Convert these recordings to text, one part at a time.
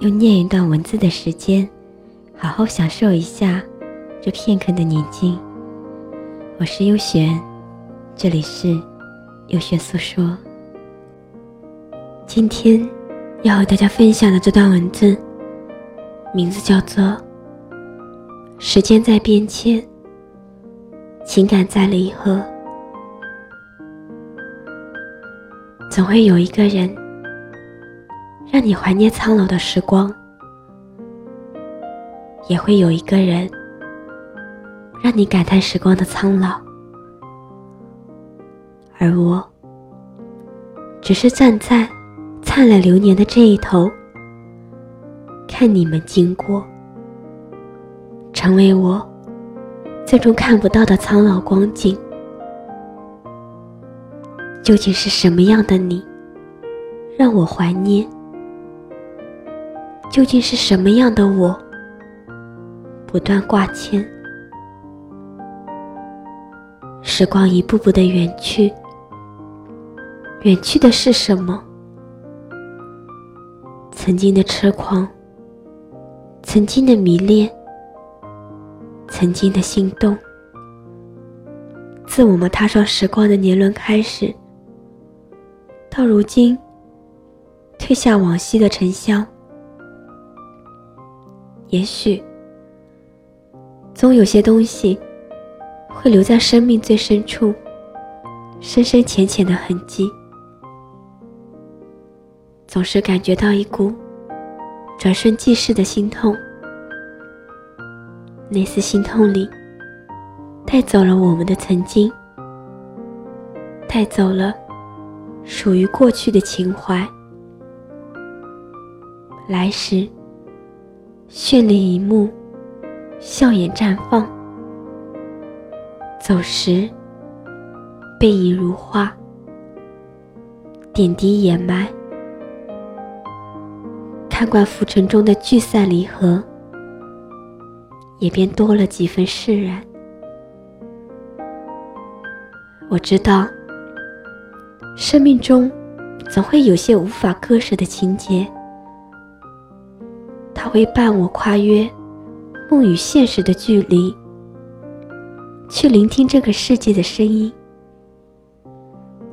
用念一段文字的时间，好好享受一下这片刻的宁静。我是优璇，这里是优璇诉说。今天要和大家分享的这段文字，名字叫做《时间在变迁，情感在离合》，总会有一个人。让你怀念苍老的时光，也会有一个人让你感叹时光的苍老，而我只是站在灿烂流年的这一头，看你们经过，成为我最终看不到的苍老光景。究竟是什么样的你，让我怀念？究竟是什么样的我，不断挂牵？时光一步步的远去，远去的是什么？曾经的痴狂，曾经的迷恋，曾经的心动。自我们踏上时光的年轮开始，到如今，褪下往昔的沉香。也许，总有些东西会留在生命最深处，深深浅浅的痕迹。总是感觉到一股转瞬即逝的心痛，那丝心痛里带走了我们的曾经，带走了属于过去的情怀，来时。绚丽一幕，笑颜绽放；走时，背影如画，点滴掩埋。看惯浮尘中的聚散离合，也便多了几分释然。我知道，生命中总会有些无法割舍的情节。会伴我跨越梦与现实的距离，去聆听这个世界的声音，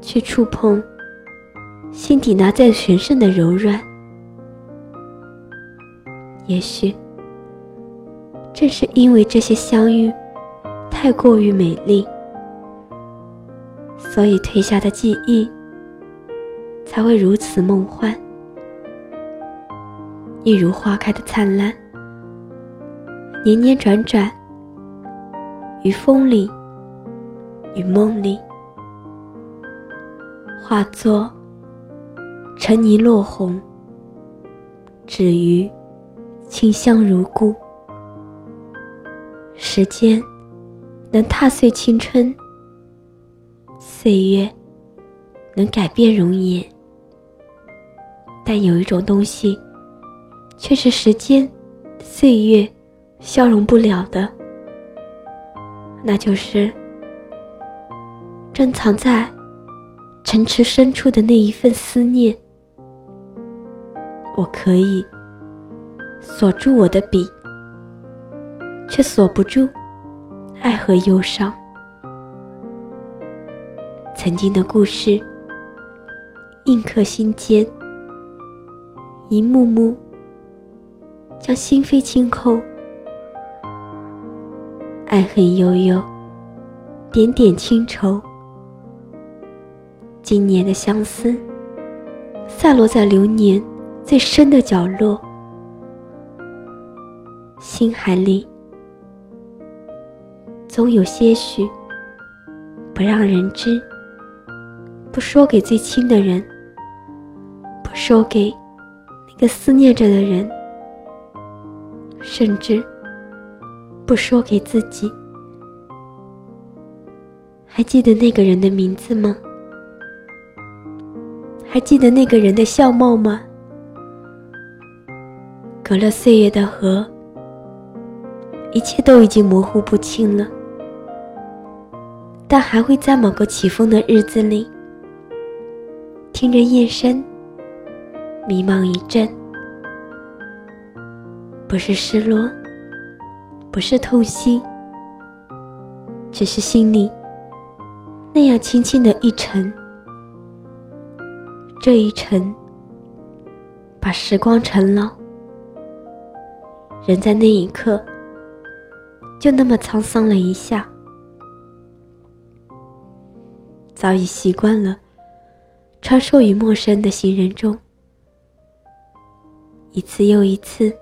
去触碰心底那最神圣的柔软。也许，正是因为这些相遇太过于美丽，所以褪下的记忆才会如此梦幻。一如花开的灿烂，年年转转，于风里，于梦里，化作尘泥落红，止于清香如故。时间能踏碎青春，岁月能改变容颜，但有一种东西。却是时间、岁月消融不了的，那就是珍藏在城池深处的那一份思念。我可以锁住我的笔，却锁不住爱和忧伤。曾经的故事印刻心间，一幕幕。将心扉清空，爱恨悠悠，点点轻愁。今年的相思，散落在流年最深的角落，心海里，总有些许不让人知，不说给最亲的人，不说给那个思念着的人。甚至不说给自己。还记得那个人的名字吗？还记得那个人的相貌吗？隔了岁月的河，一切都已经模糊不清了。但还会在某个起风的日子里，听着夜声，迷茫一阵，不是失落，不是痛心，只是心里那样轻轻的一沉。这一沉，把时光沉了，人在那一刻，就那么沧桑了一下。早已习惯了穿梭于陌生的行人中，一次又一次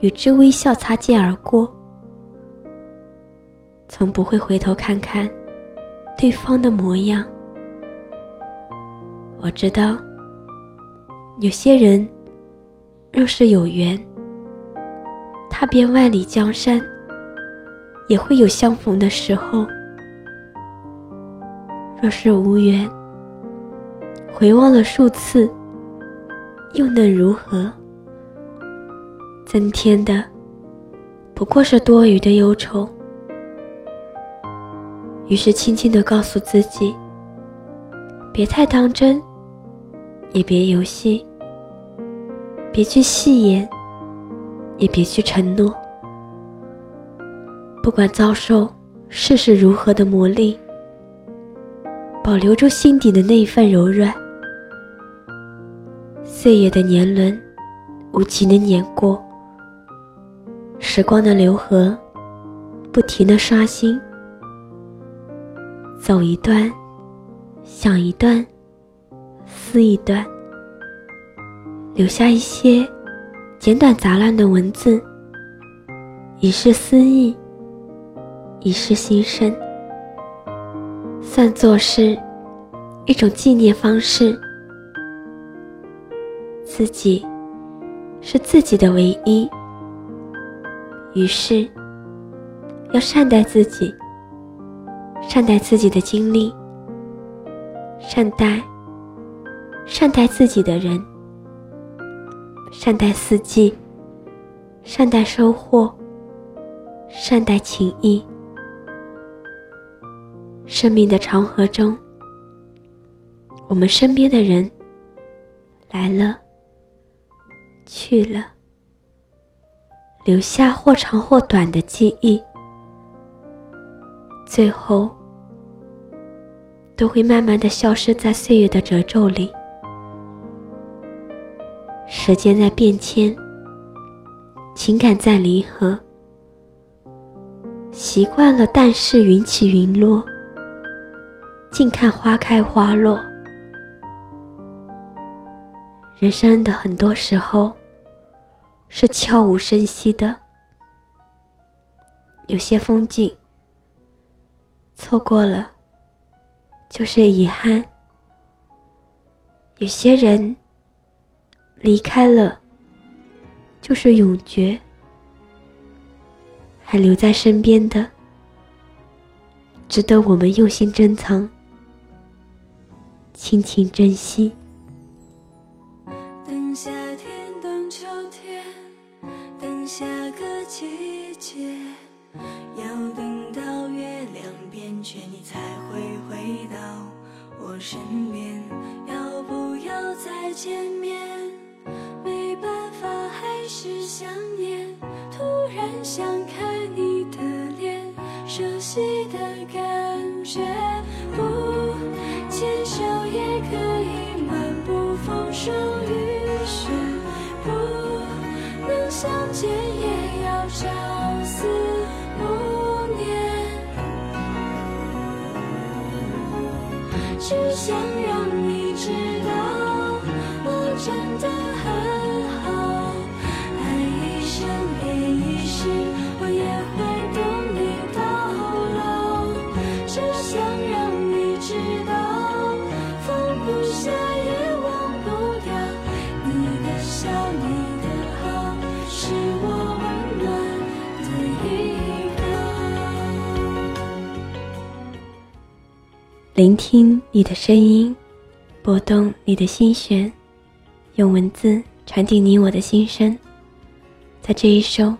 与之微笑擦肩而过，从不会回头看看对方的模样。我知道，有些人若是有缘，踏遍万里江山，也会有相逢的时候；若是无缘，回望了数次，又能如何？增添的不过是多余的忧愁。于是，轻轻的告诉自己，别太当真。也别游戏，别去戏言，也别去承诺。不管遭受世事如何的磨砺，保留住心底的那一份柔软。岁月的年轮无情的碾过，时光的流河不停的刷新，走一段，想一段。撕一段，留下一些简短杂乱的文字，以示思意，以示心声，算作是一种纪念方式。自己是自己的唯一，于是要善待自己，善待自己的经历，善待。善待自己的人，善待四季，善待收获，善待情谊。生命的长河中，我们身边的人来了，去了，留下或长或短的记忆，最后都会慢慢的消失在岁月的褶皱里。时间在变迁，情感在离合，习惯了淡视云起云落，静看花开花落。人生的很多时候是悄无声息的，有些风景错过了就是遗憾，有些人。离开了，就是永诀；还留在身边的，值得我们用心珍藏、轻轻珍惜。熟悉的感觉。不牵手也可以漫步风霜雨雪，不能相见也要朝思暮念，只想聆听你的声音，拨动你的心弦，用文字传递你我的心声。在这一首《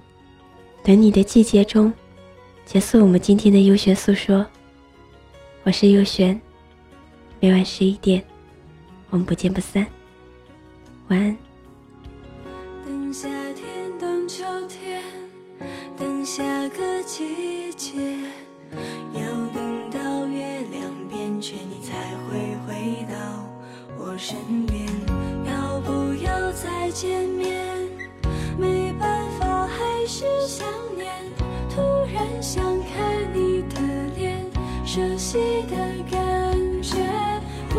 等你的季节》中，结束我们今天的优璇诉说。我是优璇，每晚十一点，我们不见不散。晚安。等夏天，等秋天，等下个季才会回到我身边。要不要再见面？没办法，还是想念。突然想看你的脸，熟悉的感觉。不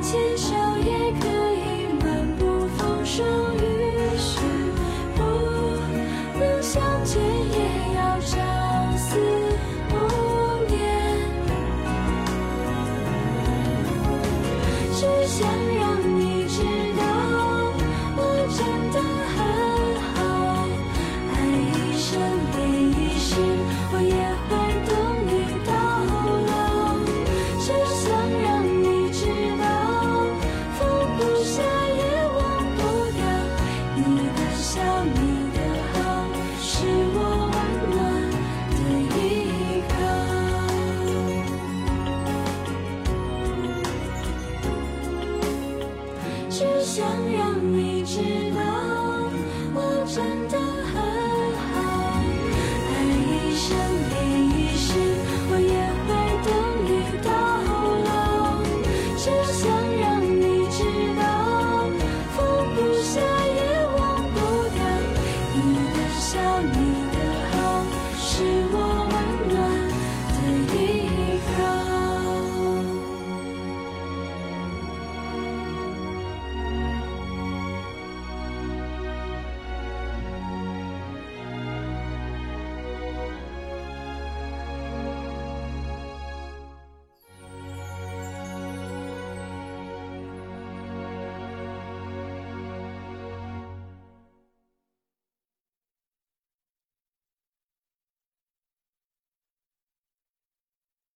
牵手也可以漫步风霜雨雪，不能相见也要想